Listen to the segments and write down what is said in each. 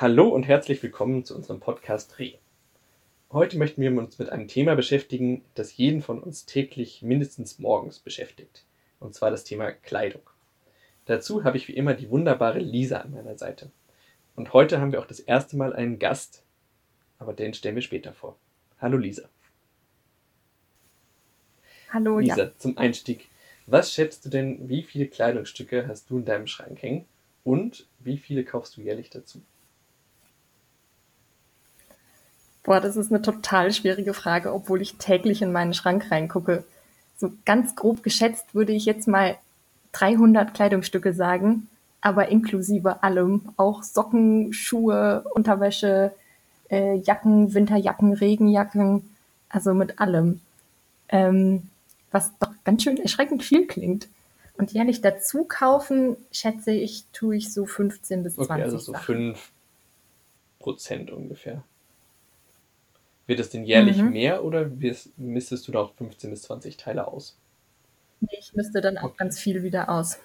Hallo und herzlich willkommen zu unserem Podcast Dreh. Heute möchten wir uns mit einem Thema beschäftigen, das jeden von uns täglich mindestens morgens beschäftigt. Und zwar das Thema Kleidung. Dazu habe ich wie immer die wunderbare Lisa an meiner Seite. Und heute haben wir auch das erste Mal einen Gast, aber den stellen wir später vor. Hallo Lisa. Hallo, Lisa, ja. zum Einstieg. Was schätzt du denn, wie viele Kleidungsstücke hast du in deinem Schrank hängen und wie viele kaufst du jährlich dazu? Boah, das ist eine total schwierige Frage, obwohl ich täglich in meinen Schrank reingucke. So ganz grob geschätzt würde ich jetzt mal 300 Kleidungsstücke sagen, aber inklusive allem, auch Socken, Schuhe, Unterwäsche, äh, Jacken, Winterjacken, Regenjacken, also mit allem. Ähm, was doch ganz schön erschreckend viel klingt. Und jährlich dazu kaufen, schätze ich, tue ich so 15 bis 20 Okay, also so Sachen. 5% ungefähr. Wird es denn jährlich Mhm. mehr oder wirst, misstest du da auch 15 bis 20 Teile aus? Nee, ich misste dann auch Okay. ganz viel wieder aus.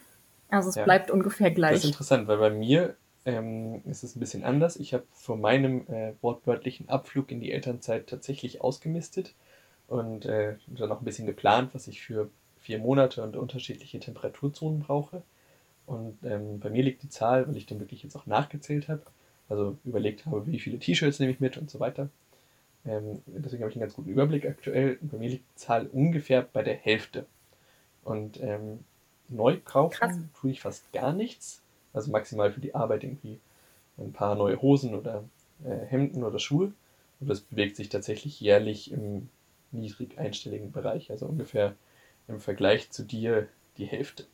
Also es Ja. bleibt ungefähr Das ist gleich. interessant, weil bei mir ähm, ist es ein bisschen anders. Ich habe vor meinem äh, wortwörtlichen Abflug in die Elternzeit tatsächlich ausgemistet und äh, dann noch ein bisschen geplant, was ich für vier Monate und unterschiedliche Temperaturzonen brauche. Und ähm, bei mir liegt die Zahl, weil ich dann wirklich jetzt auch nachgezählt habe, also überlegt habe, wie viele T-Shirts nehme ich mit und so weiter. Ähm, deswegen habe ich einen ganz guten Überblick aktuell. Bei mir liegt die Zahl ungefähr bei der Hälfte. Und ähm, neu kaufen Krass. tue ich fast gar nichts. Also maximal für die Arbeit irgendwie ein paar neue Hosen oder äh, Hemden oder Schuhe. Und das bewegt sich tatsächlich jährlich im niedrig einstelligen Bereich. Also ungefähr im Vergleich zu dir die Hälfte.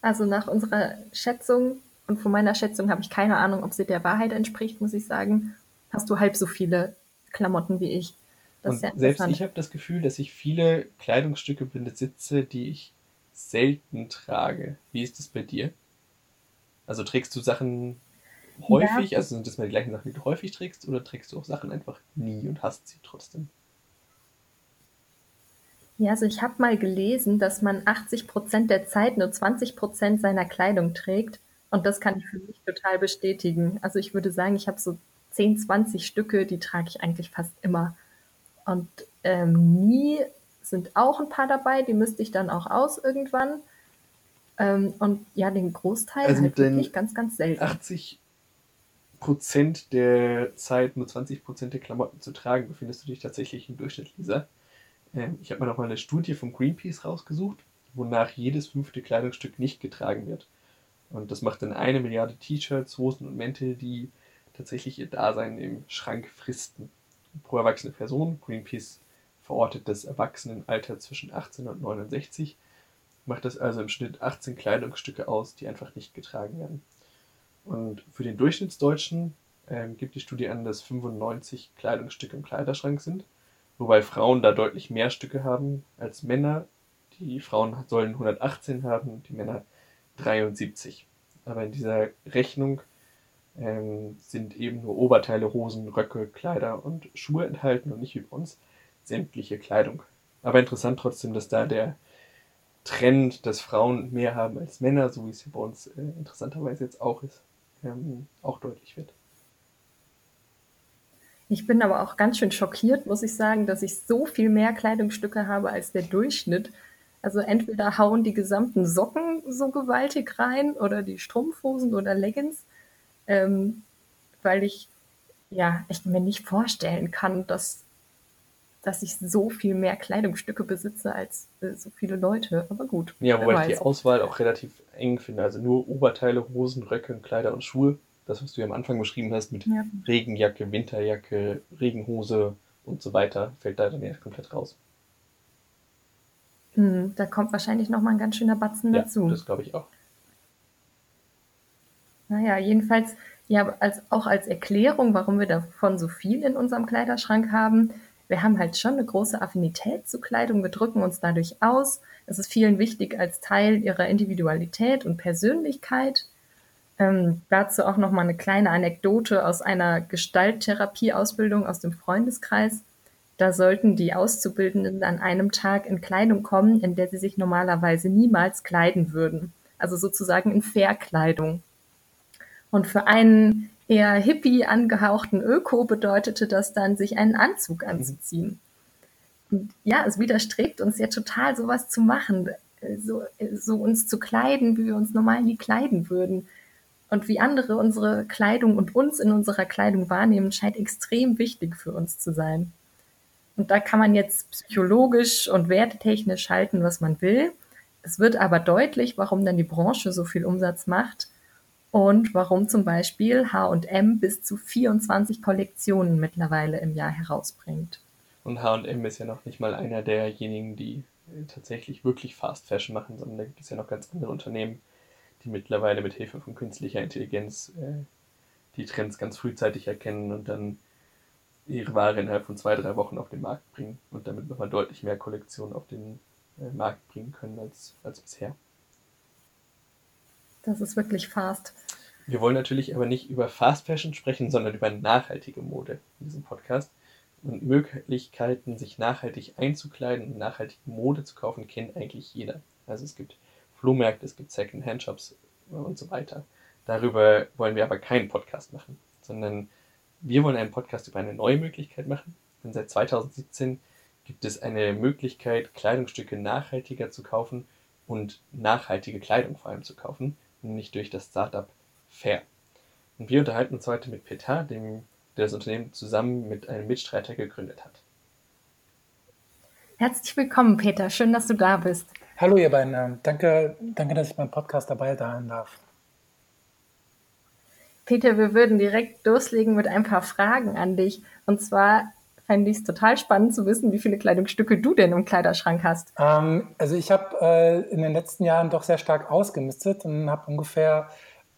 Also nach unserer Schätzung und von meiner Schätzung habe ich keine Ahnung, ob sie der Wahrheit entspricht, muss ich sagen, hast du halb so viele Klamotten wie ich. Das Und selbst ich habe das Gefühl, dass ich viele Kleidungsstücke besitze, die ich selten trage. Wie ist das bei dir? Also trägst du Sachen Ja, häufig, also sind das mal die gleichen Sachen, die du häufig trägst, oder trägst du auch Sachen einfach nie und hast sie trotzdem? ja, also ich habe mal gelesen, dass man 80 Prozent der Zeit nur 20 Prozent seiner Kleidung trägt. Und das kann ich für mich total bestätigen. Also ich würde sagen, ich habe so 10, 20 Stücke, die trage ich eigentlich fast immer. Und ähm, nie sind auch ein paar dabei, die müsste ich dann auch aus irgendwann. Ähm, und ja, den Großteil Also halt wirklich ganz, ganz selten. 80 Prozent der Zeit nur 20 Prozent der Klamotten zu tragen, befindest du dich tatsächlich im Durchschnitt, Lisa. Ähm, ich habe mir noch mal eine Studie vom Greenpeace rausgesucht, wonach jedes fünfte Kleidungsstück nicht getragen wird. Und das macht dann eine Milliarde T-Shirts, Hosen und Mäntel, die tatsächlich ihr Dasein im Schrank fristen. Pro erwachsene Person, Greenpeace verortet das Erwachsenenalter zwischen 18 und 69, macht das also im Schnitt 18 Kleidungsstücke aus, die einfach nicht getragen werden. Und für den Durchschnittsdeutschen ähm, gibt die Studie an, dass 95 Kleidungsstücke im Kleiderschrank sind, wobei Frauen da deutlich mehr Stücke haben als Männer. Die Frauen sollen 118 haben, die Männer 73. Aber in dieser Rechnung ähm, sind eben nur Oberteile, Hosen, Röcke, Kleider und Schuhe enthalten und nicht wie bei uns sämtliche Kleidung. Aber interessant trotzdem, dass da der Trend, dass Frauen mehr haben als Männer, so wie es hier bei uns äh, interessanterweise jetzt auch ist, ähm, auch deutlich wird. Ich bin aber auch ganz schön schockiert, muss ich sagen, dass ich so viel mehr Kleidungsstücke habe als der Durchschnitt. Also entweder hauen die gesamten Socken so gewaltig rein oder die Strumpfhosen oder Leggings, ähm, weil ich ja echt mir nicht vorstellen kann, dass, dass ich so viel mehr Kleidungsstücke besitze als äh, so viele Leute. Aber gut, Ja, wobei ich die. Auswahl auch relativ eng finde. Also nur Oberteile, Hosen, Röcke, Kleider und Schuhe. Das, was du ja am Anfang beschrieben hast mit Ja. Regenjacke, Winterjacke, Regenhose und so weiter, fällt da dann ja komplett raus. Hm, da kommt wahrscheinlich noch mal ein ganz schöner Batzen Ja, dazu. das glaube ich auch. Naja, jedenfalls, ja, als, auch als Erklärung, warum wir davon so viel in unserem Kleiderschrank haben. Wir haben halt schon eine große Affinität zu Kleidung. Wir drücken uns dadurch aus. Es ist vielen wichtig als Teil ihrer Individualität und Persönlichkeit. Ähm, dazu auch noch mal eine kleine Anekdote aus einer Gestalttherapie-Ausbildung aus dem Freundeskreis. Da sollten die Auszubildenden an einem Tag in Kleidung kommen, in der sie sich normalerweise niemals kleiden würden. Also sozusagen in Verkleidung. Und für einen eher hippie angehauchten Öko bedeutete das dann, sich einen Anzug anzuziehen. Und ja, es widerstrebt uns ja total, sowas zu machen, so, so uns zu kleiden, wie wir uns normal nie kleiden würden. Und wie andere unsere Kleidung und uns in unserer Kleidung wahrnehmen, scheint extrem wichtig für uns zu sein. Und da kann man jetzt psychologisch und wertetechnisch halten, was man will. Es wird aber deutlich, warum dann die Branche so viel Umsatz macht und warum zum Beispiel H&M bis zu 24 Kollektionen mittlerweile im Jahr herausbringt. Und H&M ist ja noch nicht mal einer derjenigen, die tatsächlich wirklich Fast Fashion machen, sondern da gibt es ja noch ganz andere Unternehmen, die mittlerweile mit Hilfe von künstlicher Intelligenz äh, die Trends ganz frühzeitig erkennen und dann ihre Ware innerhalb von zwei, drei Wochen auf den Markt bringen und damit nochmal deutlich mehr Kollektionen auf den äh, Markt bringen können als, als bisher. Das ist wirklich fast. Wir wollen natürlich aber nicht über Fast Fashion sprechen, sondern über nachhaltige Mode in diesem Podcast. Und Möglichkeiten, sich nachhaltig einzukleiden und nachhaltige Mode zu kaufen, kennt eigentlich jeder. Also es gibt Flohmärkte, es gibt Second-Hand-Shops und so weiter. Darüber wollen wir aber keinen Podcast machen, sondern wir wollen einen Podcast über eine neue Möglichkeit machen. Denn seit 2017 gibt es eine Möglichkeit, Kleidungsstücke nachhaltiger zu kaufen und nachhaltige Kleidung vor allem zu kaufen, nämlich durch das Startup Fair. Und wir unterhalten uns heute mit Peter, dem, der das Unternehmen zusammen mit einem Mitstreiter gegründet hat. Herzlich willkommen, Peter. Schön, dass du da bist. Hallo, ihr beiden. Danke, danke, dass ich beim Podcast dabei sein darf. Peter, wir würden direkt loslegen mit ein paar Fragen an dich. Und zwar fände ich es total spannend zu wissen, wie viele Kleidungsstücke du denn im Kleiderschrank hast. Ähm, also ich habe äh, in den letzten Jahren doch sehr stark ausgemistet und habe ungefähr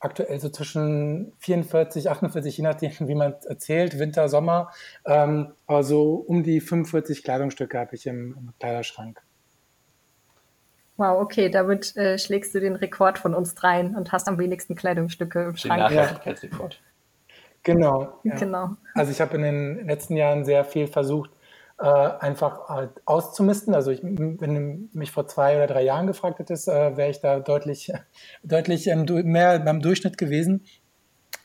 aktuell so zwischen 44, 48, je nachdem, wie man erzählt, Winter, Sommer, ähm, aber um die 45 Kleidungsstücke habe ich im, im Kleiderschrank. Wow, okay, damit äh, schlägst du den Rekord von uns dreien und hast am wenigsten Kleidungsstücke im Schrank. Den Nachhaltigkeitsrekord. Genau. Ja. genau. Also ich habe in den letzten Jahren sehr viel versucht, äh, einfach halt auszumisten. Also ich, wenn du mich vor zwei oder drei Jahren gefragt hättest, äh, wäre ich da deutlich, deutlich ähm, mehr beim Durchschnitt gewesen.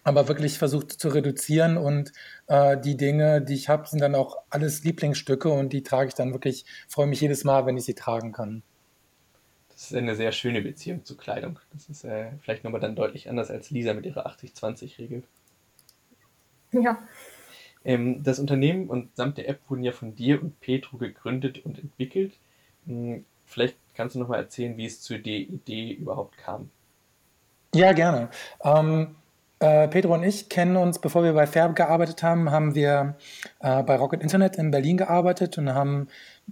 Aber wirklich versucht zu reduzieren und äh, die Dinge, die ich habe, sind dann auch alles Lieblingsstücke und die trage ich dann wirklich, freue mich jedes Mal, wenn ich sie tragen kann. Das ist eine sehr schöne Beziehung zu Kleidung. Das ist äh, vielleicht nochmal dann deutlich anders als Lisa mit ihrer 80-20-Regel. Ja. Ähm, das Unternehmen und samt der App wurden ja von dir und Petro gegründet und entwickelt. Hm, vielleicht kannst du nochmal erzählen, wie es zu der Idee überhaupt kam. Ja, gerne. Ähm, äh, Pedro und ich kennen uns, bevor wir bei Färb gearbeitet haben, haben wir äh, bei Rocket Internet in Berlin gearbeitet und haben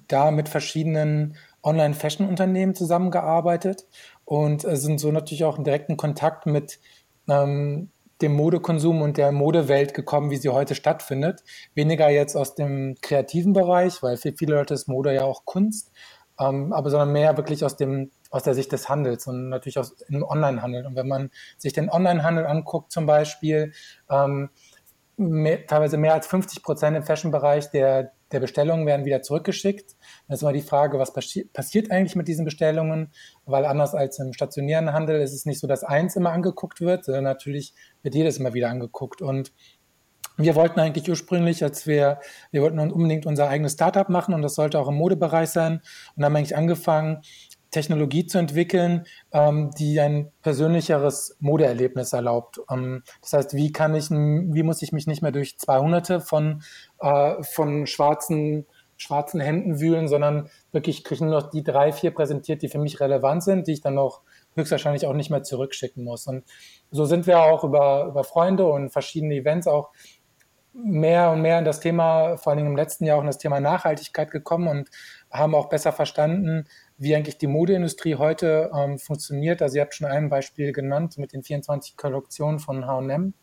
da mit verschiedenen Online-Fashion-Unternehmen zusammengearbeitet und äh, sind so natürlich auch in direkten Kontakt mit ähm, dem Modekonsum und der Modewelt gekommen, wie sie heute stattfindet. Weniger jetzt aus dem kreativen Bereich, weil für viele Leute ist Mode ja auch Kunst, ähm, aber sondern mehr wirklich aus dem aus der Sicht des Handels und natürlich aus im Onlinehandel. Und wenn man sich den Onlinehandel anguckt, zum Beispiel, ähm, mehr, teilweise mehr als 50 Prozent im Fashion-Bereich der der Bestellungen werden wieder zurückgeschickt. Dann ist immer die Frage, was passi passiert eigentlich mit diesen Bestellungen? Weil anders als im stationären Handel ist es nicht so, dass eins immer angeguckt wird, sondern natürlich wird jedes immer wieder angeguckt. Und wir wollten eigentlich ursprünglich, als wir, wir wollten unbedingt unser eigenes Startup machen und das sollte auch im Modebereich sein und haben eigentlich angefangen, Technologie zu entwickeln, ähm, die ein persönlicheres Modeerlebnis erlaubt. Ähm, das heißt, wie kann ich, wie muss ich mich nicht mehr durch 200 von, äh, von schwarzen, schwarzen Händen wühlen, sondern wirklich kriege nur noch die drei, vier präsentiert, die für mich relevant sind, die ich dann noch höchstwahrscheinlich auch nicht mehr zurückschicken muss. Und so sind wir auch über, über Freunde und verschiedene Events auch mehr und mehr in das Thema, vor Dingen im letzten Jahr auch in das Thema Nachhaltigkeit gekommen und haben auch besser verstanden, wie eigentlich die Modeindustrie heute ähm, funktioniert. Also ihr habt schon ein Beispiel genannt mit den 24 Kollektionen von H&M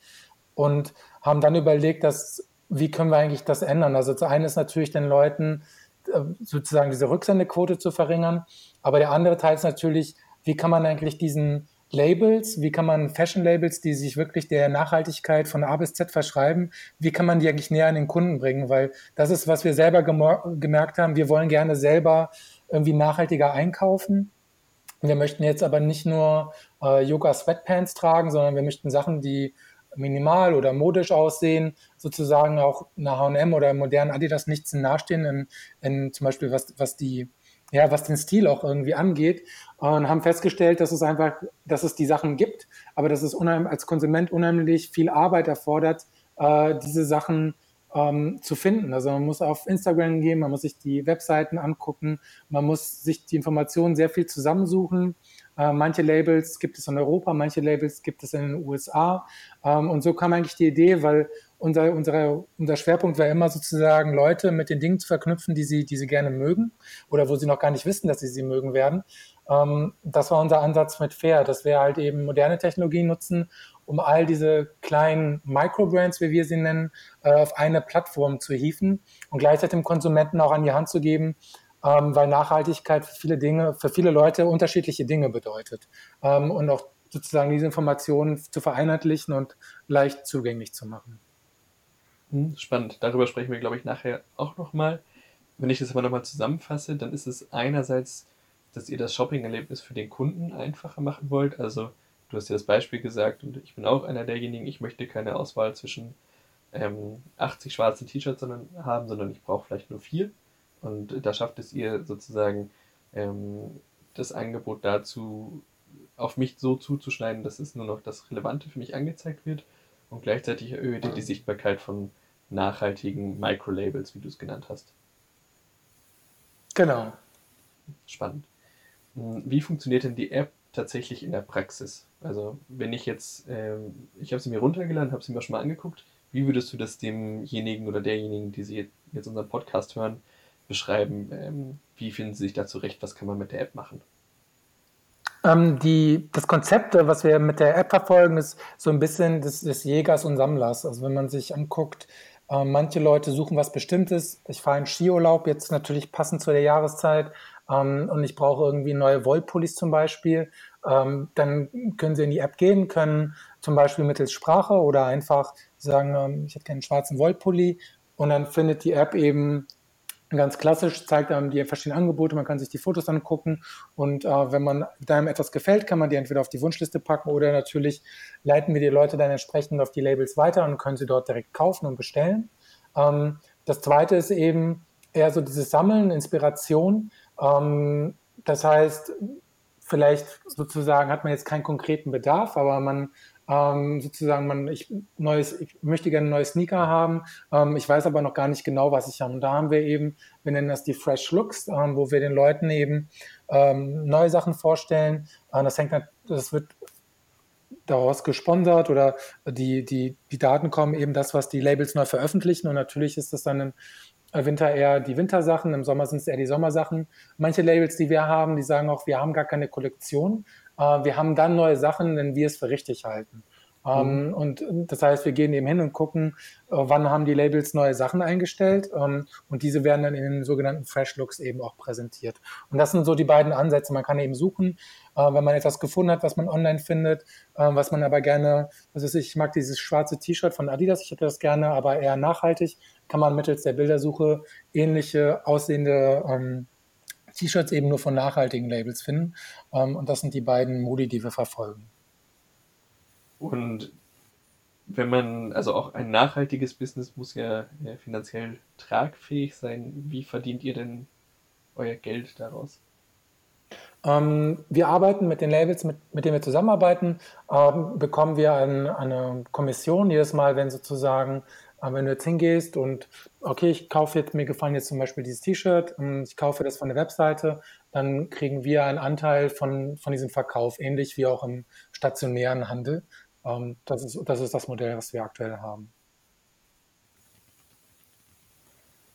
und haben dann überlegt, dass, wie können wir eigentlich das ändern? Also zu einem ist natürlich den Leuten äh, sozusagen diese Rücksendequote zu verringern, aber der andere Teil ist natürlich, wie kann man eigentlich diesen Labels, wie kann man Fashion-Labels, die sich wirklich der Nachhaltigkeit von A bis Z verschreiben, wie kann man die eigentlich näher an den Kunden bringen? Weil das ist, was wir selber gemerkt haben. Wir wollen gerne selber irgendwie nachhaltiger einkaufen. Wir möchten jetzt aber nicht nur äh, Yoga-Sweatpants tragen, sondern wir möchten Sachen, die minimal oder modisch aussehen, sozusagen auch einer H&M oder modernen Adidas nichts nahestehen, in, in zum Beispiel was, was die ja, was den Stil auch irgendwie angeht und haben festgestellt, dass es einfach, dass es die Sachen gibt, aber dass es als Konsument unheimlich viel Arbeit erfordert, äh, diese Sachen ähm, zu finden. Also man muss auf Instagram gehen, man muss sich die Webseiten angucken, man muss sich die Informationen sehr viel zusammensuchen. Äh, manche Labels gibt es in Europa, manche Labels gibt es in den USA. Ähm, und so kam eigentlich die Idee, weil unser, unsere, unser Schwerpunkt war immer sozusagen, Leute mit den Dingen zu verknüpfen, die sie, die sie gerne mögen oder wo sie noch gar nicht wissen, dass sie sie mögen werden. Ähm, das war unser Ansatz mit Fair, dass wir halt eben moderne Technologien nutzen, um all diese kleinen Microbrands, wie wir sie nennen, äh, auf eine Plattform zu hieven und gleichzeitig dem Konsumenten auch an die Hand zu geben, ähm, weil Nachhaltigkeit für viele Dinge, für viele Leute unterschiedliche Dinge bedeutet. Ähm, und auch sozusagen diese Informationen zu vereinheitlichen und leicht zugänglich zu machen. Hm, spannend. Darüber sprechen wir, glaube ich, nachher auch nochmal. Wenn ich das aber nochmal zusammenfasse, dann ist es einerseits, dass ihr das Shopping-Erlebnis für den Kunden einfacher machen wollt. Also, du hast ja das Beispiel gesagt und ich bin auch einer derjenigen, ich möchte keine Auswahl zwischen ähm, 80 schwarzen T-Shirts haben, sondern ich brauche vielleicht nur vier. Und da schafft es ihr sozusagen, ähm, das Angebot dazu auf mich so zuzuschneiden, dass es nur noch das Relevante für mich angezeigt wird und gleichzeitig erhöht ihr die Sichtbarkeit von nachhaltigen Microlabels, wie du es genannt hast. Genau. Spannend. Hm, wie funktioniert denn die App tatsächlich in der Praxis? Also wenn ich jetzt, ähm, ich habe sie mir runtergeladen, habe sie mir schon mal angeguckt, wie würdest du das demjenigen oder derjenigen, die sie jetzt unseren Podcast hören, beschreiben? Ähm, wie finden sie sich da zurecht? Was kann man mit der App machen? Ähm, die, das Konzept, äh, was wir mit der App verfolgen, ist so ein bisschen des, des Jägers und Sammlers. Also wenn man sich anguckt, äh, manche Leute suchen was Bestimmtes. Ich fahre in Skiurlaub, jetzt natürlich passend zu der Jahreszeit, ähm, und ich brauche irgendwie neue Wollpullis zum Beispiel. Ähm, dann können Sie in die App gehen, können zum Beispiel mittels Sprache oder einfach sagen, ähm, ich hätte keinen schwarzen Wollpulli. Und dann findet die App eben Ganz klassisch zeigt einem die verschiedenen Angebote, man kann sich die Fotos angucken und äh, wenn man einem etwas gefällt, kann man die entweder auf die Wunschliste packen oder natürlich leiten wir die Leute dann entsprechend auf die Labels weiter und können sie dort direkt kaufen und bestellen. Ähm, das zweite ist eben eher so dieses Sammeln, Inspiration. Ähm, das heißt, vielleicht sozusagen hat man jetzt keinen konkreten Bedarf, aber man ähm, sozusagen, man, ich, neues, ich möchte gerne neue Sneaker haben, ähm, ich weiß aber noch gar nicht genau, was ich habe. Und da haben wir eben, wir nennen das die Fresh Looks, ähm, wo wir den Leuten eben ähm, neue Sachen vorstellen. Äh, das hängt, das wird daraus gesponsert oder die, die, die Daten kommen eben das, was die Labels neu veröffentlichen. Und natürlich ist das dann im Winter eher die Wintersachen, im Sommer sind es eher die Sommersachen. Manche Labels, die wir haben, die sagen auch, wir haben gar keine Kollektion, wir haben dann neue Sachen, wenn wir es für richtig halten. Ähm, mhm. Und das heißt, wir gehen eben hin und gucken, äh, wann haben die Labels neue Sachen eingestellt ähm, und diese werden dann in den sogenannten Fresh Looks eben auch präsentiert. Und das sind so die beiden Ansätze. Man kann eben suchen, äh, wenn man etwas gefunden hat, was man online findet, äh, was man aber gerne, was weiß ich, ich mag dieses schwarze T-Shirt von Adidas, ich hätte das gerne, aber eher nachhaltig, kann man mittels der Bildersuche ähnliche aussehende ähm, T-Shirts eben nur von nachhaltigen Labels finden. Ähm, und das sind die beiden Modi, die wir verfolgen. Und wenn man, also auch ein nachhaltiges Business muss ja, ja finanziell tragfähig sein. Wie verdient ihr denn euer Geld daraus? Ähm, wir arbeiten mit den Labels, mit, mit denen wir zusammenarbeiten, ähm, bekommen wir ein, eine Kommission jedes Mal, wenn sozusagen aber wenn du jetzt hingehst und, okay, ich kaufe jetzt, mir gefallen jetzt zum Beispiel dieses T-Shirt, ich kaufe das von der Webseite, dann kriegen wir einen Anteil von, von diesem Verkauf, ähnlich wie auch im stationären Handel. Ähm, das, ist, das ist das Modell, was wir aktuell haben.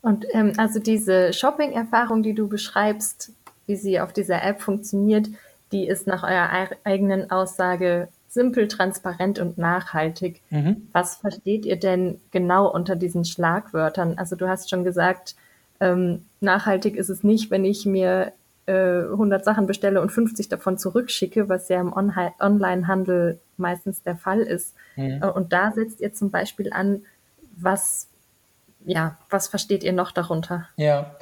Und ähm, also diese Shopping-Erfahrung, die du beschreibst, wie sie auf dieser App funktioniert, die ist nach eurer eigenen Aussage simpel, transparent und nachhaltig. Mhm. Was versteht ihr denn genau unter diesen Schlagwörtern? Also du hast schon gesagt, ähm, nachhaltig ist es nicht, wenn ich mir äh, 100 Sachen bestelle und 50 davon zurückschicke, was ja im On Onlinehandel meistens der Fall ist. Mhm. Äh, und da setzt ihr zum Beispiel an, was, ja, was versteht ihr noch darunter? Ja,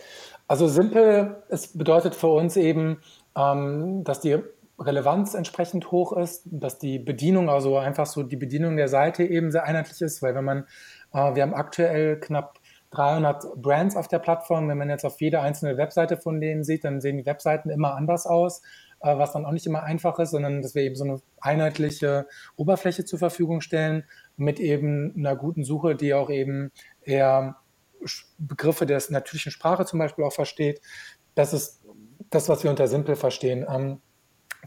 also simpel, es bedeutet für uns eben, ähm, dass die Relevanz entsprechend hoch ist, dass die Bedienung, also einfach so die Bedienung der Seite eben sehr einheitlich ist, weil wenn man, äh, wir haben aktuell knapp 300 Brands auf der Plattform. Wenn man jetzt auf jede einzelne Webseite von denen sieht, dann sehen die Webseiten immer anders aus, äh, was dann auch nicht immer einfach ist, sondern dass wir eben so eine einheitliche Oberfläche zur Verfügung stellen mit eben einer guten Suche, die auch eben eher Begriffe der natürlichen Sprache zum Beispiel auch versteht. Das ist das, was wir unter Simple verstehen. Ähm,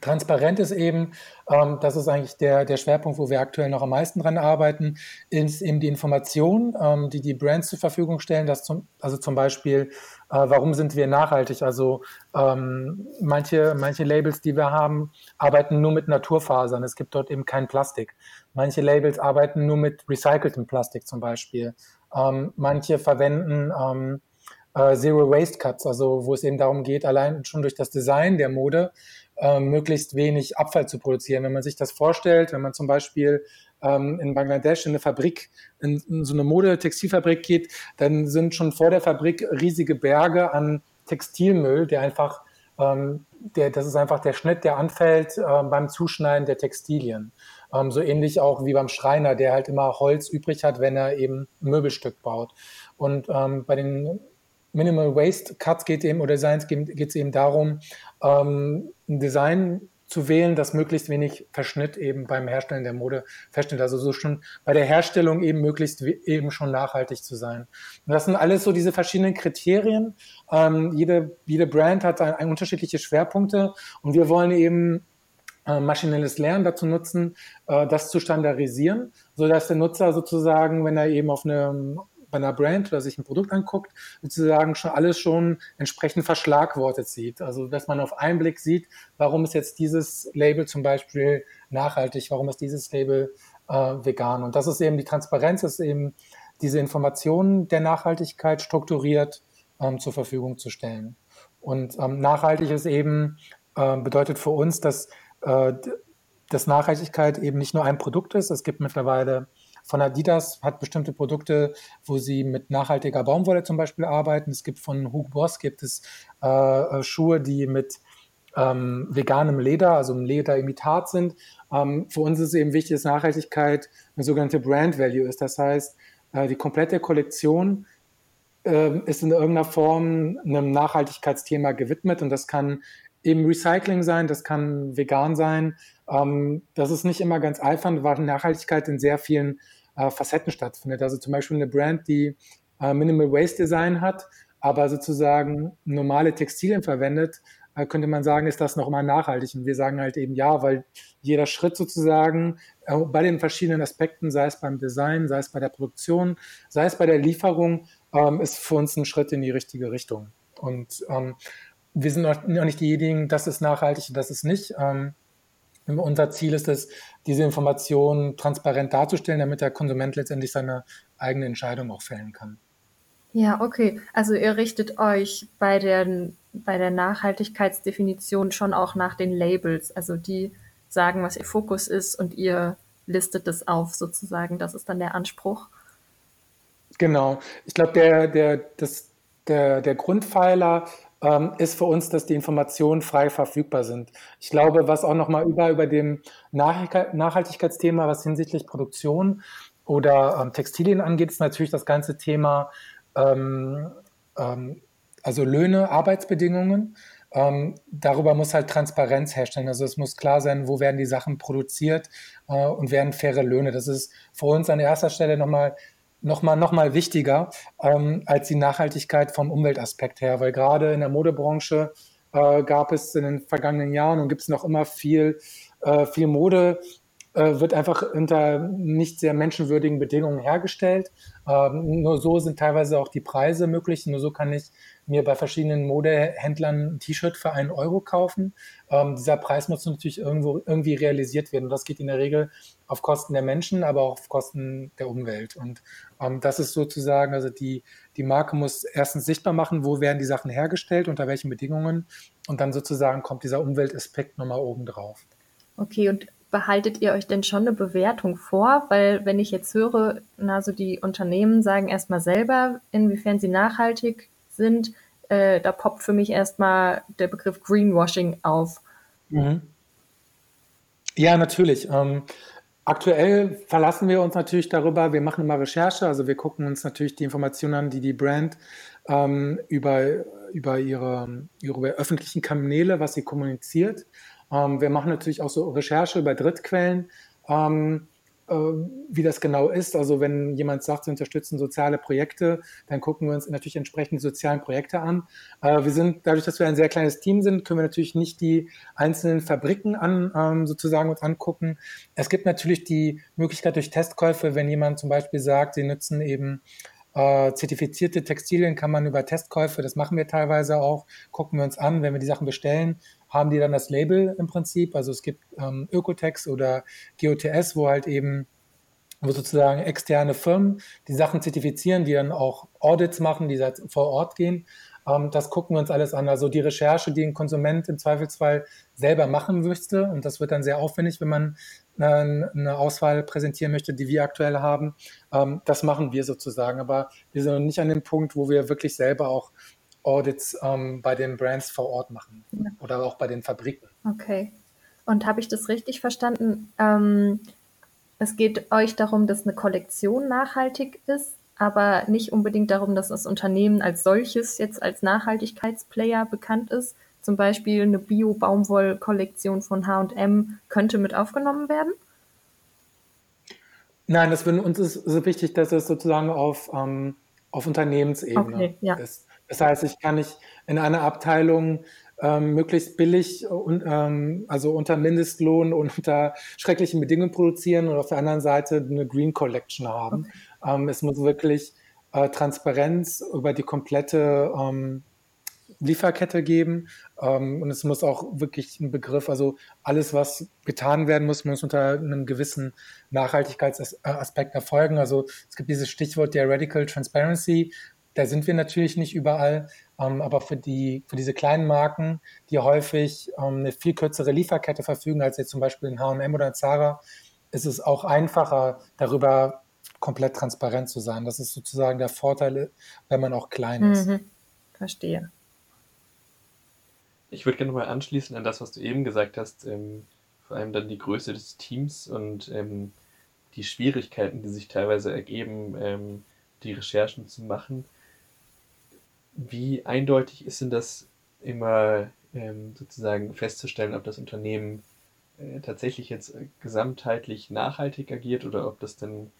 Transparent ist eben, ähm, das ist eigentlich der, der Schwerpunkt, wo wir aktuell noch am meisten dran arbeiten, ist eben die Information, ähm, die die Brands zur Verfügung stellen. Das zum, also zum Beispiel, äh, warum sind wir nachhaltig? Also ähm, manche, manche Labels, die wir haben, arbeiten nur mit Naturfasern. Es gibt dort eben kein Plastik. Manche Labels arbeiten nur mit recyceltem Plastik zum Beispiel. Ähm, manche verwenden ähm, äh, Zero Waste Cuts, also wo es eben darum geht, allein schon durch das Design der Mode äh, möglichst wenig Abfall zu produzieren. Wenn man sich das vorstellt, wenn man zum Beispiel ähm, in Bangladesch in eine Fabrik, in, so eine Modetextilfabrik geht, dann sind schon vor der Fabrik riesige Berge an Textilmüll, der einfach, ähm, der, das ist einfach der Schnitt, der anfällt äh, beim Zuschneiden der Textilien. Ähm, so ähnlich auch wie beim Schreiner, der halt immer Holz übrig hat, wenn er eben Möbelstück baut. Und ähm, bei den Minimal Waste Cuts geht eben oder Designs geht es eben darum, ähm, ein Design zu wählen, das möglichst wenig Verschnitt eben beim Herstellen der Mode feststellt. Also so schon bei der Herstellung eben möglichst eben schon nachhaltig zu sein. Und das sind alles so diese verschiedenen Kriterien. Ähm, jede, jede Brand hat ein, ein unterschiedliche Schwerpunkte und wir wollen eben äh, maschinelles Lernen dazu nutzen, äh, das zu standardisieren, so dass der Nutzer sozusagen, wenn er eben auf einem bei einer Brand oder sich ein Produkt anguckt, sozusagen schon alles schon entsprechend verschlagwortet sieht. Also dass man auf einen Blick sieht, warum ist jetzt dieses Label zum Beispiel nachhaltig, warum ist dieses Label äh, vegan. Und das ist eben die Transparenz, ist eben diese Informationen der Nachhaltigkeit strukturiert ähm, zur Verfügung zu stellen. Und ähm, nachhaltig ist eben, äh, bedeutet für uns, dass, äh, dass Nachhaltigkeit eben nicht nur ein Produkt ist. Es gibt mittlerweile von Adidas hat bestimmte Produkte, wo sie mit nachhaltiger Baumwolle zum Beispiel arbeiten. Es gibt von Hugo Boss gibt es äh, äh, Schuhe, die mit ähm, veganem Leder, also einem Lederimitat sind. Ähm, für uns ist eben wichtig, dass Nachhaltigkeit eine sogenannte Brand Value ist. Das heißt, äh, die komplette Kollektion äh, ist in irgendeiner Form einem Nachhaltigkeitsthema gewidmet und das kann eben Recycling sein, das kann vegan sein. Ähm, das ist nicht immer ganz einfach, weil Nachhaltigkeit in sehr vielen äh, Facetten stattfindet. Also zum Beispiel eine Brand, die äh, Minimal Waste Design hat, aber sozusagen normale Textilien verwendet, äh, könnte man sagen, ist das noch immer nachhaltig. Und wir sagen halt eben ja, weil jeder Schritt sozusagen äh, bei den verschiedenen Aspekten, sei es beim Design, sei es bei der Produktion, sei es bei der Lieferung, ähm, ist für uns ein Schritt in die richtige Richtung. Und ähm, wir sind noch nicht diejenigen, das ist nachhaltig und das ist nicht. Ähm, unser Ziel ist es, diese Informationen transparent darzustellen, damit der Konsument letztendlich seine eigene Entscheidung auch fällen kann. Ja, okay. Also ihr richtet euch bei der, bei der Nachhaltigkeitsdefinition schon auch nach den Labels. Also die sagen, was ihr Fokus ist und ihr listet das auf sozusagen. Das ist dann der Anspruch. Genau. Ich glaube, der, der, der, der Grundpfeiler ähm, ist für uns, dass die Informationen frei verfügbar sind. Ich glaube, was auch nochmal über, über dem Nachhaltigkeitsthema, was hinsichtlich Produktion oder ähm, Textilien angeht, ist natürlich das ganze Thema, ähm, ähm, also Löhne, Arbeitsbedingungen. Ähm, darüber muss halt Transparenz herstellen. Also es muss klar sein, wo werden die Sachen produziert äh, und werden faire Löhne. Das ist für uns an erster Stelle nochmal nochmal noch mal wichtiger ähm, als die Nachhaltigkeit vom Umweltaspekt her, weil gerade in der Modebranche äh, gab es in den vergangenen Jahren und gibt es noch immer viel, äh, viel Mode, äh, wird einfach unter nicht sehr menschenwürdigen Bedingungen hergestellt. Ähm, nur so sind teilweise auch die Preise möglich. Nur so kann ich mir bei verschiedenen Modehändlern ein T-Shirt für einen Euro kaufen. Ähm, dieser Preis muss natürlich irgendwo irgendwie realisiert werden. Und das geht in der Regel auf Kosten der Menschen, aber auch auf Kosten der Umwelt. Und ähm, das ist sozusagen, also die, die Marke muss erstens sichtbar machen, wo werden die Sachen hergestellt, unter welchen Bedingungen. Und dann sozusagen kommt dieser Umweltaspekt nochmal oben drauf. Okay, und behaltet ihr euch denn schon eine Bewertung vor? Weil wenn ich jetzt höre, also die Unternehmen sagen erstmal selber, inwiefern sie nachhaltig sind, äh, da poppt für mich erstmal der Begriff Greenwashing auf. Mhm. Ja, natürlich. Ähm, aktuell verlassen wir uns natürlich darüber, wir machen immer Recherche, also wir gucken uns natürlich die Informationen an, die die Brand ähm, über, über ihre, ihre öffentlichen Kanäle, was sie kommuniziert. Ähm, wir machen natürlich auch so Recherche über Drittquellen. Ähm, äh, wie das genau ist. Also wenn jemand sagt, sie unterstützen soziale Projekte, dann gucken wir uns natürlich entsprechend die sozialen Projekte an. Äh, wir sind, dadurch, dass wir ein sehr kleines Team sind, können wir natürlich nicht die einzelnen Fabriken an, ähm, sozusagen uns angucken. Es gibt natürlich die Möglichkeit durch Testkäufe, wenn jemand zum Beispiel sagt, sie nutzen eben äh, zertifizierte Textilien kann man über Testkäufe, das machen wir teilweise auch, gucken wir uns an, wenn wir die Sachen bestellen, haben die dann das Label im Prinzip. Also es gibt ähm, Ökotex oder GOTS, wo halt eben wo sozusagen externe Firmen die Sachen zertifizieren, die dann auch Audits machen, die vor Ort gehen. Ähm, das gucken wir uns alles an. Also die Recherche, die ein Konsument im Zweifelsfall selber machen müsste, und das wird dann sehr aufwendig, wenn man eine Auswahl präsentieren möchte, die wir aktuell haben. Ähm, das machen wir sozusagen. Aber wir sind noch nicht an dem Punkt, wo wir wirklich selber auch Audits ähm, bei den Brands vor Ort machen ja. oder auch bei den Fabriken. Okay. Und habe ich das richtig verstanden? Ähm, es geht euch darum, dass eine Kollektion nachhaltig ist, aber nicht unbedingt darum, dass das Unternehmen als solches jetzt als Nachhaltigkeitsplayer bekannt ist, zum Beispiel eine Bio-Baumwoll-Kollektion von H&M könnte mit aufgenommen werden? Nein, das für uns ist so wichtig, dass es sozusagen auf, ähm, auf Unternehmensebene okay, ja. ist. Das heißt, ich kann nicht in einer Abteilung ähm, möglichst billig und ähm, also unter Mindestlohn und unter schrecklichen Bedingungen produzieren und auf der anderen Seite eine Green Collection haben. Okay. Ähm, es muss wirklich äh, Transparenz über die komplette ähm, Lieferkette geben. Ähm, und es muss auch wirklich ein Begriff, also alles, was getan werden muss, muss unter einem gewissen Nachhaltigkeitsaspekt erfolgen. Also es gibt dieses Stichwort der Radical Transparency. Da sind wir natürlich nicht überall, ähm, aber für, die, für diese kleinen Marken, die häufig ähm, eine viel kürzere Lieferkette verfügen als jetzt zum Beispiel in H&M oder in Zara, ist es auch einfacher, darüber komplett transparent zu sein. Das ist sozusagen der Vorteil, wenn man auch klein ist. Mhm. Verstehe. Ich würde gerne mal anschließen an das, was du eben gesagt hast, ähm, vor allem dann die Größe des Teams und ähm, die Schwierigkeiten, die sich teilweise ergeben, ähm, die Recherchen zu machen. Wie eindeutig ist denn das immer ähm, sozusagen festzustellen, ob das Unternehmen äh, tatsächlich jetzt äh, gesamtheitlich nachhaltig agiert oder ob das dann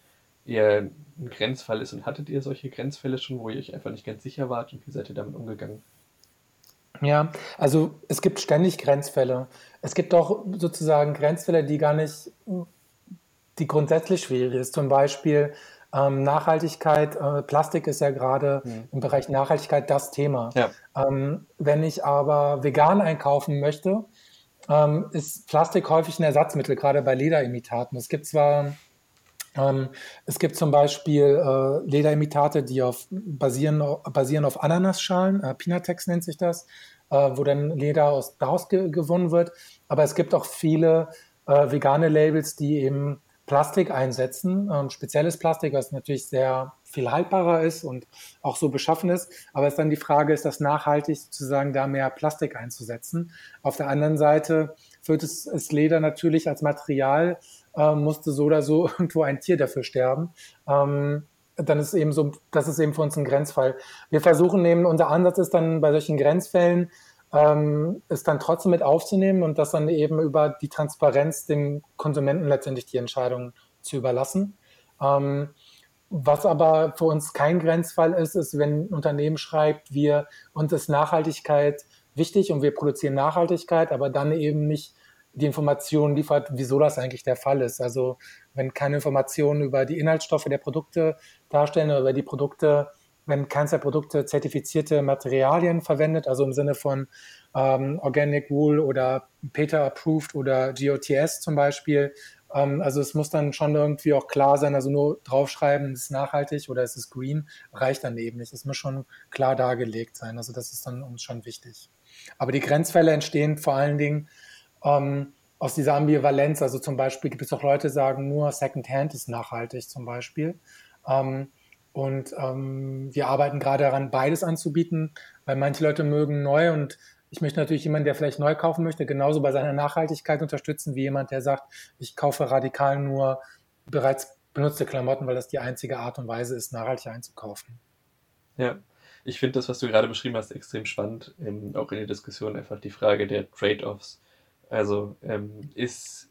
eher ein Grenzfall ist? Und hattet ihr solche Grenzfälle schon, wo ihr euch einfach nicht ganz sicher wart und wie seid ihr damit umgegangen? Ja, also es gibt ständig Grenzfälle. Es gibt auch sozusagen Grenzfälle, die gar nicht, die grundsätzlich schwierig ist. Zum Beispiel ähm, Nachhaltigkeit. Äh, Plastik ist ja gerade mhm. im Bereich Nachhaltigkeit das Thema. Ja. Ähm, wenn ich aber vegan einkaufen möchte, ähm, ist Plastik häufig ein Ersatzmittel, gerade bei Lederimitaten. Es gibt zwar ähm, es gibt zum Beispiel äh, Lederimitate, die auf, basieren, basieren auf Ananasschalen, äh, Pinatex nennt sich das, äh, wo dann Leder aus, daraus ge gewonnen wird. Aber es gibt auch viele äh, vegane Labels, die eben Plastik einsetzen, ähm, spezielles Plastik, was natürlich sehr viel haltbarer ist und auch so beschaffen ist. Aber es ist dann die Frage, ist das nachhaltig sozusagen da mehr Plastik einzusetzen? Auf der anderen Seite führt es, es Leder natürlich als Material äh, musste so oder so irgendwo ein Tier dafür sterben. Ähm, dann ist eben so, das ist eben für uns ein Grenzfall. Wir versuchen eben, unser Ansatz ist dann bei solchen Grenzfällen, ähm, es dann trotzdem mit aufzunehmen und das dann eben über die Transparenz dem Konsumenten letztendlich die Entscheidung zu überlassen. Ähm, was aber für uns kein Grenzfall ist, ist, wenn ein Unternehmen schreibt, wir, uns ist Nachhaltigkeit wichtig und wir produzieren Nachhaltigkeit, aber dann eben nicht die Informationen liefert, wieso das eigentlich der Fall ist. Also wenn keine Informationen über die Inhaltsstoffe der Produkte darstellen oder über die Produkte, wenn keins der Produkte zertifizierte Materialien verwendet, also im Sinne von ähm, Organic Wool oder PETA Approved oder GOTS zum Beispiel. Ähm, also es muss dann schon irgendwie auch klar sein, also nur draufschreiben, es ist nachhaltig oder es ist green, reicht dann eben nicht. Es muss schon klar dargelegt sein. Also das ist dann uns schon wichtig. Aber die Grenzfälle entstehen vor allen Dingen, ähm, aus dieser Ambivalenz. Also zum Beispiel gibt es auch Leute, die sagen, nur Secondhand ist nachhaltig zum Beispiel. Ähm, Und ähm, wir arbeiten gerade daran, beides anzubieten, weil manche Leute mögen neu und ich möchte natürlich jemanden, der vielleicht neu kaufen möchte, genauso bei seiner Nachhaltigkeit unterstützen, wie jemand, der sagt, ich kaufe radikal nur bereits benutzte Klamotten, weil das die einzige Art und Weise ist, nachhaltig einzukaufen. Ja, ich finde das, was du gerade beschrieben hast, extrem spannend. Ähm, auch in der Diskussion einfach die Frage der Trade-offs. Also ähm, ist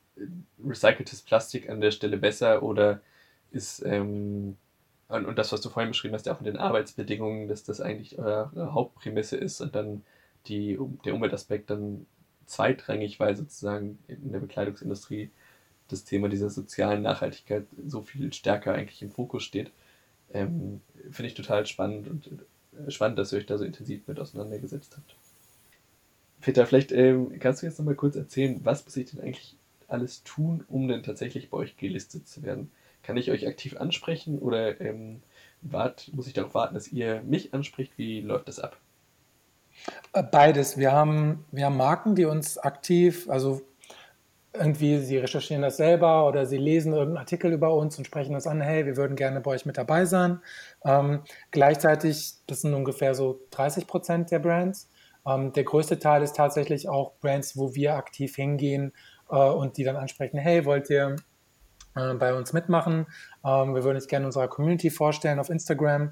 recyceltes Plastik an der Stelle besser oder ist ähm, und, und, das, was du vorhin beschrieben hast, ja auch mit den Arbeitsbedingungen, dass das eigentlich eure Hauptprämisse ist und dann die, der Umweltaspekt dann zweitrangig, weil sozusagen in der Bekleidungsindustrie das Thema dieser sozialen Nachhaltigkeit so viel stärker eigentlich im Fokus steht. Ähm, Finde ich total spannend und äh, spannend, dass ihr euch da so intensiv mit auseinandergesetzt habt. Peter, vielleicht ähm, kannst du jetzt nochmal kurz erzählen, was muss ich denn eigentlich alles tun, um denn tatsächlich bei euch gelistet zu werden? Kann ich euch aktiv ansprechen oder ähm, wart, muss ich darauf warten, dass ihr mich anspricht? Wie läuft das ab? Äh, beides. Wir haben, wir haben Marken, die uns aktiv, also irgendwie, sie recherchieren das selber oder sie lesen irgendeinen Artikel über uns und sprechen uns an, hey, wir würden gerne bei euch mit dabei sein. Ähm, gleichzeitig, das sind ungefähr so 30 Prozent der Brands. Ähm, der größte Teil ist tatsächlich auch Brands, wo wir aktiv hingehen äh, und die dann ansprechen, hey, wollt ihr bei uns mitmachen. Ähm, wir würden uns gerne unserer Community vorstellen auf Instagram,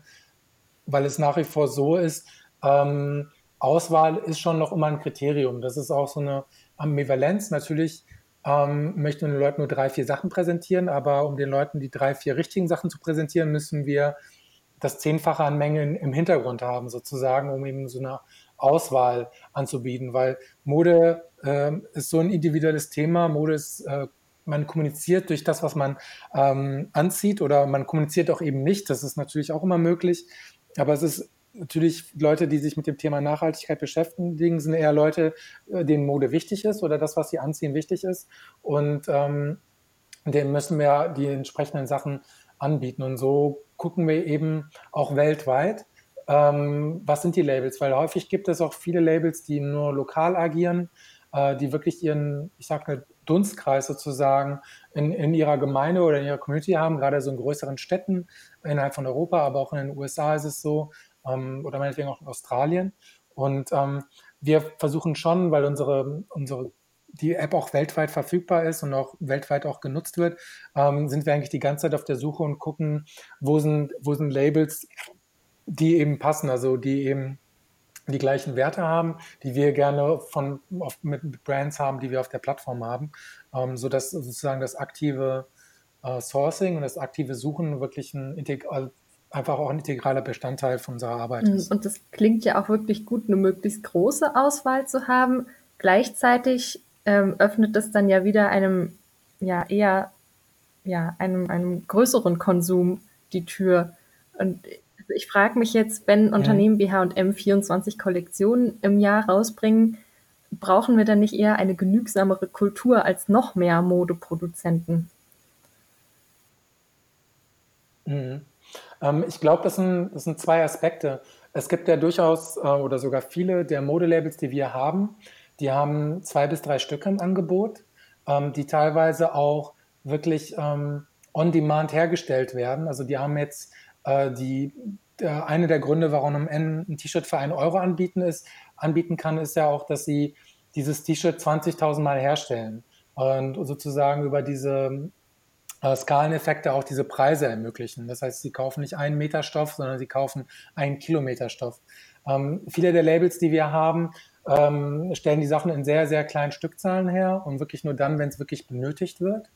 weil es nach wie vor so ist, ähm, Auswahl ist schon noch immer ein Kriterium. Das ist auch so eine Ambivalenz. Natürlich ähm, möchten wir den Leuten nur drei, vier Sachen präsentieren, aber um den Leuten die drei, vier richtigen Sachen zu präsentieren, müssen wir das Zehnfache an Mengen im Hintergrund haben, sozusagen, um eben so eine Auswahl anzubieten, weil Mode äh, ist so ein individuelles Thema. Mode ist äh, man kommuniziert durch das, was man ähm, anzieht oder man kommuniziert auch eben nicht. Das ist natürlich auch immer möglich. Aber es ist natürlich Leute, die sich mit dem Thema Nachhaltigkeit beschäftigen, sind eher Leute, äh, denen Mode wichtig ist oder das, was sie anziehen, wichtig ist. Und ähm, denen müssen wir die entsprechenden Sachen anbieten. Und so gucken wir eben auch weltweit, ähm, was sind die Labels, weil häufig gibt es auch viele Labels, die nur lokal agieren, äh, die wirklich ihren, ich sag mal, Dunstkreis sozusagen in, in ihrer Gemeinde oder in ihrer Community haben, gerade so in größeren Städten innerhalb von Europa, aber auch in den USA ist es so, ähm, oder meinetwegen auch in Australien. Und ähm, wir versuchen schon, weil unsere, unsere die App auch weltweit verfügbar ist und auch weltweit auch genutzt wird, ähm, sind wir eigentlich die ganze Zeit auf der Suche und gucken, wo sind, wo sind Labels, die eben passen, also die eben die gleichen Werte haben, die wir gerne von, auf, mit Brands haben, die wir auf der Plattform haben, ähm, sodass sozusagen das aktive äh, Sourcing und das aktive Suchen wirklich ein integral, einfach auch ein integraler Bestandteil von unserer Arbeit ist. Und das klingt ja auch wirklich gut, eine möglichst große Auswahl zu haben. Gleichzeitig ähm, öffnet es dann ja wieder einem, ja, eher, ja, einem, einem größeren Konsum die Tür. Und also ich frage mich jetzt, wenn Unternehmen wie H&M 24 Kollektionen im Jahr rausbringen, brauchen wir dann nicht eher eine genügsamere Kultur als noch mehr Modeproduzenten? Mhm. Ähm, ich glaube, das, das, sind zwei Aspekte. Es gibt ja durchaus äh, oder sogar viele der Modelabels, die wir haben, die haben zwei bis drei Stück im Angebot, ähm, die teilweise auch wirklich ähm, on demand hergestellt werden. Also die haben jetzt äh, die, der, eine der Gründe, warum am Ende ein T-Shirt für einen Euro anbieten, ist, anbieten kann, ist ja auch, dass sie dieses T-Shirt 20.000 Mal herstellen und sozusagen über diese äh, Skaleneffekte auch diese Preise ermöglichen. Das heißt, sie kaufen nicht einen Meter Stoff, sondern sie kaufen einen Kilometer Stoff. Ähm, viele der Labels, die wir haben, ähm, stellen die Sachen in sehr, sehr kleinen Stückzahlen her und wirklich nur dann, wenn es wirklich benötigt wird.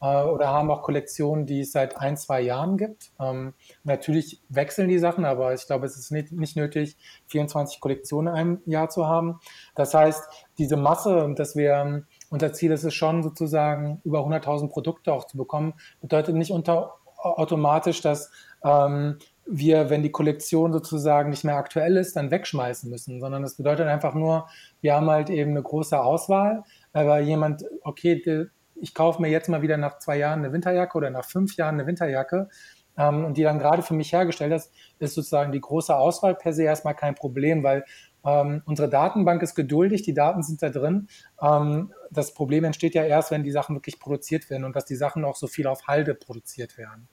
Äh, oder haben auch Kollektionen, die es seit ein, zwei Jahren gibt. Ähm, natürlich wechseln die Sachen, aber ich glaube, es ist nicht, nicht nötig, 24 Kollektionen in einem Jahr zu haben. Das heißt, diese Masse, dass wir, unser Ziel ist es schon sozusagen, über 100.000 Produkte auch zu bekommen, bedeutet nicht unter, automatisch, dass ähm, wir, wenn die Kollektion sozusagen nicht mehr aktuell ist, dann wegschmeißen müssen, sondern das bedeutet einfach nur, wir haben halt eben eine große Auswahl, weil jemand, okay, ich kaufe mir jetzt mal wieder nach zwei Jahren eine Winterjacke oder nach fünf Jahren eine Winterjacke ähm, und die dann gerade für mich hergestellt ist, ist sozusagen die große Auswahl per se erstmal kein Problem, weil ähm, unsere Datenbank ist geduldig, die Daten sind da drin. Ähm, das Problem entsteht ja erst, wenn die Sachen wirklich produziert werden und dass die Sachen auch so viel auf Halde produziert werden.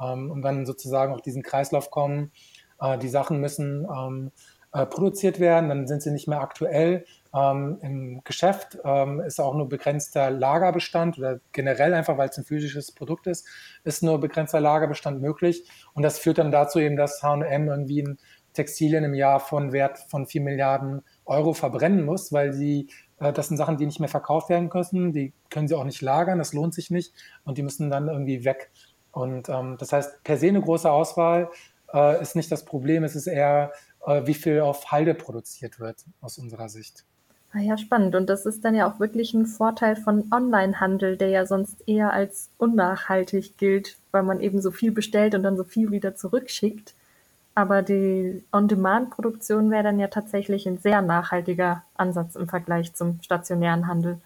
ähm, und dann sozusagen auch diesen Kreislauf kommen. Äh, die Sachen müssen ähm, äh, produziert werden, dann sind sie nicht mehr aktuell. Ähm, Im Geschäft ähm, ist auch nur begrenzter Lagerbestand oder generell einfach, weil es ein physisches Produkt ist, ist nur begrenzter Lagerbestand möglich. Und das führt dann dazu eben, dass H&M irgendwie in Textilien im Jahr von Wert von 4 Milliarden Euro verbrennen muss, weil sie äh, das sind Sachen, die nicht mehr verkauft werden können, die können sie auch nicht lagern, das lohnt sich nicht und die müssen dann irgendwie weg. Und ähm, das heißt, per se eine große Auswahl äh, ist nicht das Problem, es ist eher, wie viel auf Halde produziert wird aus unserer Sicht. Ah ja, spannend. Und das ist dann ja auch wirklich ein Vorteil von Onlinehandel, der ja sonst eher als unnachhaltig gilt, weil man eben so viel bestellt und dann so viel wieder zurückschickt. Aber die On-Demand-Produktion wäre dann ja tatsächlich ein sehr nachhaltiger Ansatz im Vergleich zum stationären Handel.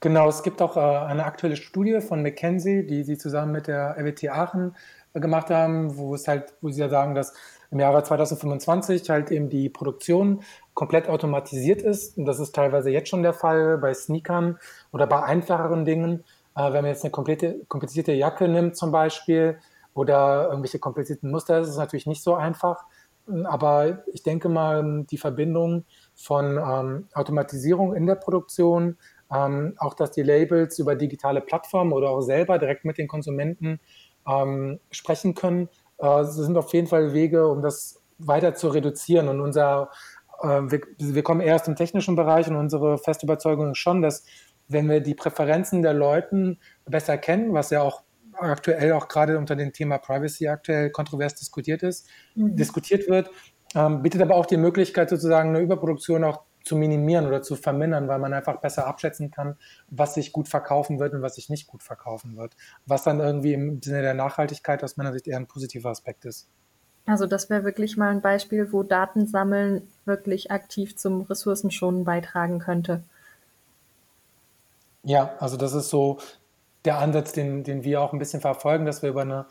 Genau, es gibt auch äh, eine aktuelle Studie von McKinsey, die sie zusammen mit der RWT Aachen äh, gemacht haben, wo es halt, wo sie ja sagen, dass im Jahre 2025 halt eben die Produktion komplett automatisiert ist. Und das ist teilweise jetzt schon der Fall bei Sneakern oder bei einfacheren Dingen. Äh, wenn man jetzt eine komplette, komplizierte Jacke nimmt zum Beispiel, oder irgendwelche komplizierten Muster. Ist natürlich nicht so einfach. Aber ich denke mal, die Verbindung von ähm, Automatisierung in der Produktion, ähm, auch dass die Labels über digitale Plattformen oder auch selber direkt mit den Konsumenten ähm, sprechen können, äh, sind auf jeden Fall Wege, um das weiter zu reduzieren. Und unser, äh, wir, wir kommen eher aus dem technischen Bereich und unsere feste Überzeugung ist schon, dass wenn wir die Präferenzen der Leuten besser kennen, was ja auch aktuell auch gerade unter dem Thema Privacy aktuell kontrovers diskutiert ist, mhm. diskutiert wird, ähm, bietet aber auch die Möglichkeit sozusagen eine Überproduktion auch zu minimieren oder zu vermindern, weil man einfach besser abschätzen kann, was sich gut verkaufen wird und was sich nicht gut verkaufen wird. Was dann irgendwie im Sinne der Nachhaltigkeit aus meiner Sicht eher ein positiver Aspekt ist. Also das wäre wirklich mal ein Beispiel, wo Datensammeln wirklich aktiv zum Ressourcenschonen beitragen könnte. Ja, also das ist so der Ansatz, den, den wir auch ein bisschen verfolgen, dass wir über eine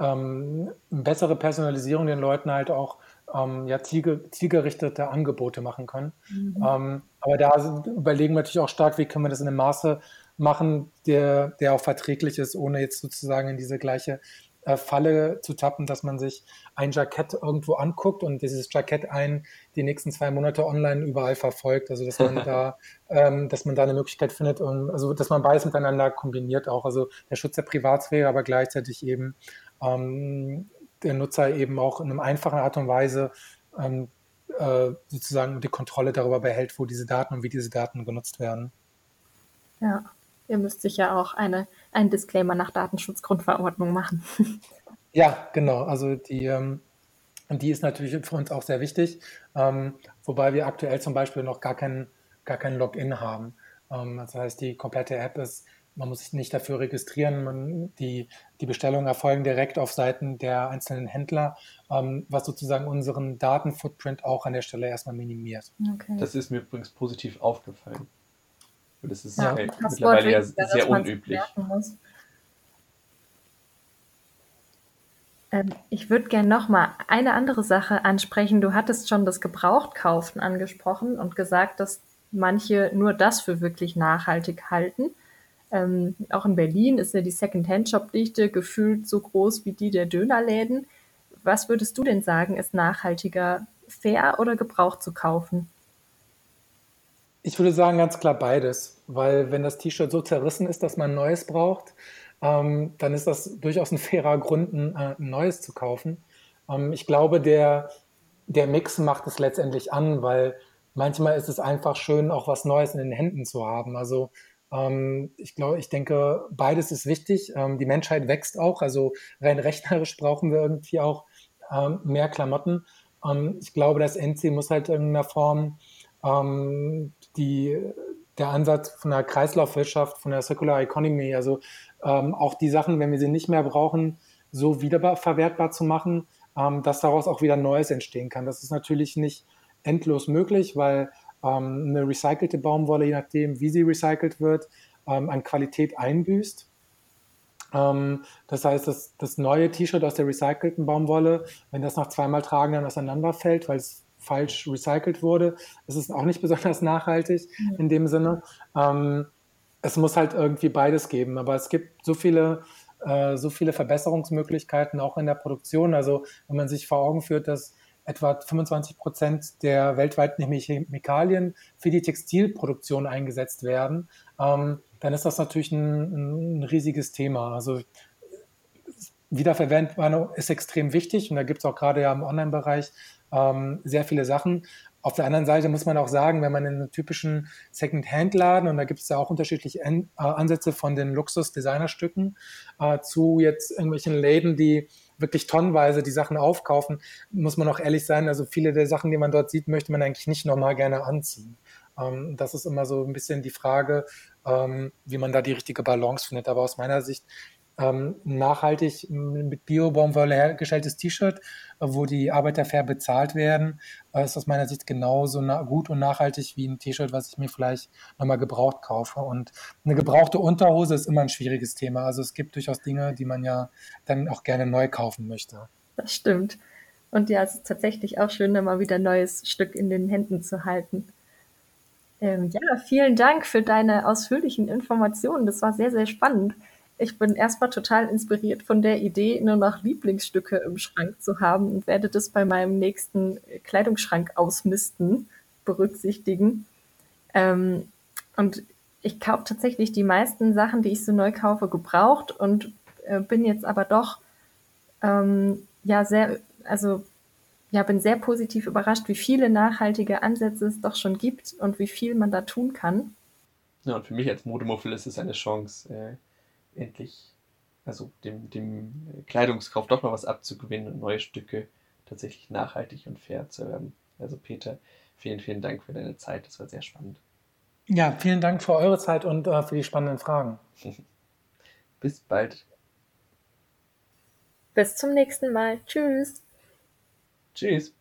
ähm, bessere Personalisierung den Leuten halt auch ähm, ja, zielge zielgerichtete Angebote machen können. Mhm. Ähm, aber da überlegen wir natürlich auch stark, wie können wir das in einem Maße machen, der, der auch verträglich ist, ohne jetzt sozusagen in diese gleiche äh, Falle zu tappen, dass man sich ein Jackett irgendwo anguckt und dieses Jackett ein die nächsten zwei Monate online überall verfolgt. Also dass man da, ähm, dass man da eine Möglichkeit findet, um, also dass man beides miteinander kombiniert auch. Also der Schutz der Privatsphäre, aber gleichzeitig eben ähm, der Nutzer eben auch in einer einfachen Art und Weise ähm, äh, sozusagen die Kontrolle darüber behält, wo diese Daten und wie diese Daten genutzt werden. Ja, ihr müsst sicher auch eine einen Disclaimer nach Datenschutzgrundverordnung machen. Ja, genau. Also die, ähm, die ist natürlich für uns auch sehr wichtig, ähm, wobei wir aktuell zum Beispiel noch gar kein, gar kein Login haben. Ähm, das heißt, die komplette App ist, man muss sich nicht dafür registrieren, man, die, die Bestellungen erfolgen direkt auf Seiten der einzelnen Händler, ähm, was sozusagen unseren Datenfootprint auch an der Stelle erstmal minimiert. Okay. Das ist mir übrigens positiv aufgefallen. Und das ist ja, halt mittlerweile ja sehr unüblich. Ähm, ich würde gerne noch mal eine andere Sache ansprechen. Du hattest schon das Gebrauchtkaufen angesprochen und gesagt, dass manche nur das für wirklich nachhaltig halten. Ähm, auch in Berlin ist ja die Second-Hand-Shop-Dichte gefühlt so groß wie die der Dönerläden. Was würdest du denn sagen, ist nachhaltiger, fair oder gebraucht zu kaufen? Ich würde sagen ganz klar beides, weil wenn das T-Shirt so zerrissen ist, dass man ein neues braucht, ähm, dann ist das durchaus ein fairer Grund, ein, äh, neues zu kaufen. Ähm, ich glaube, der, der Mix macht es letztendlich an, weil manchmal ist es einfach schön, auch was Neues in den Händen zu haben. Also ich glaube, ich denke, beides ist wichtig. Ähm, die Menschheit wächst auch, also rein rechnerisch brauchen wir irgendwie auch ähm, mehr Klamotten. Ähm, ich glaube, das NC muss halt in irgendeiner Form ähm, die, der Ansatz von der Kreislaufwirtschaft, von der Circular Economy, also ähm, auch die Sachen, wenn wir sie nicht mehr brauchen, so wiederverwertbar zu machen, ähm, dass daraus auch wieder Neues entstehen kann. Das ist natürlich nicht endlos möglich, weil ähm, eine recycelte Baumwolle, je nachdem, wie sie recycelt wird, ähm, an Qualität einbüßt. Ähm, das heißt, das, das neue T-Shirt aus der recycelten Baumwolle, wenn das nach zweimal Tragen dann auseinanderfällt, weil es falsch recycelt wurde. Es ist auch nicht besonders nachhaltig in dem Sinne. Ähm, es muss halt irgendwie beides geben. Aber es gibt so viele äh, so viele Verbesserungsmöglichkeiten auch in der Produktion. Also wenn man sich vor Augen führt, dass etwa 25 Prozent der weltweiten Chemikalien für die Textilproduktion eingesetzt werden, ähm, dann ist das natürlich ein, ein riesiges Thema. Also Wiederverwendung ist extrem wichtig und da gibt es auch gerade ja im Online-Bereich ähm, sehr viele Sachen. Auf der anderen Seite muss man auch sagen, wenn man in einem typischen Second-Hand-Laden, und da gibt es ja auch unterschiedliche äh, Ansätze von den Luxus-Designerstücken äh, zu jetzt irgendwelchen Läden, die wirklich tonnenweise die Sachen aufkaufen, muss man auch ehrlich sein, also viele der Sachen, die man dort sieht, möchte man eigentlich nicht nochmal gerne anziehen. Ähm, das ist immer so ein bisschen die Frage, ähm, wie man da die richtige Balance findet. Aber aus meiner Sicht ähm, nachhaltig mit Bio-Baumwolle hergestelltes T-Shirt, äh, wo die Arbeiter fair bezahlt werden, äh, ist aus meiner Sicht genauso gut und nachhaltig wie ein T-Shirt, was ich mir vielleicht nochmal gebraucht kaufe. Und eine gebrauchte Unterhose ist immer ein schwieriges Thema. Also es gibt durchaus Dinge, die man ja dann auch gerne neu kaufen möchte. Das stimmt. Und ja, es ist tatsächlich auch schön, da mal wieder ein neues Stück in den Händen zu halten. Ähm, ja, vielen Dank für deine ausführlichen Informationen. Das war sehr, sehr spannend. Ich bin erstmal total inspiriert von der Idee, nur noch Lieblingsstücke im Schrank zu haben und werde das bei meinem nächsten Kleidungsschrank ausmisten berücksichtigen. Ähm, und ich kaufe tatsächlich die meisten Sachen, die ich so neu kaufe, gebraucht und äh, bin jetzt aber doch ähm, ja sehr, also ja, bin sehr positiv überrascht, wie viele nachhaltige Ansätze es doch schon gibt und wie viel man da tun kann. Ja, und für mich als Modemuffel ist es eine Chance, äh, endlich, also dem, dem Kleidungskauf doch noch was abzugewinnen und neue Stücke tatsächlich nachhaltig und fair zu erwerben. Also Peter, vielen, vielen Dank für deine Zeit. Das war sehr spannend. Ja, vielen Dank für eure Zeit und äh, für die spannenden Fragen. Bis bald. Bis zum nächsten Mal. Tschüss. Tschüss.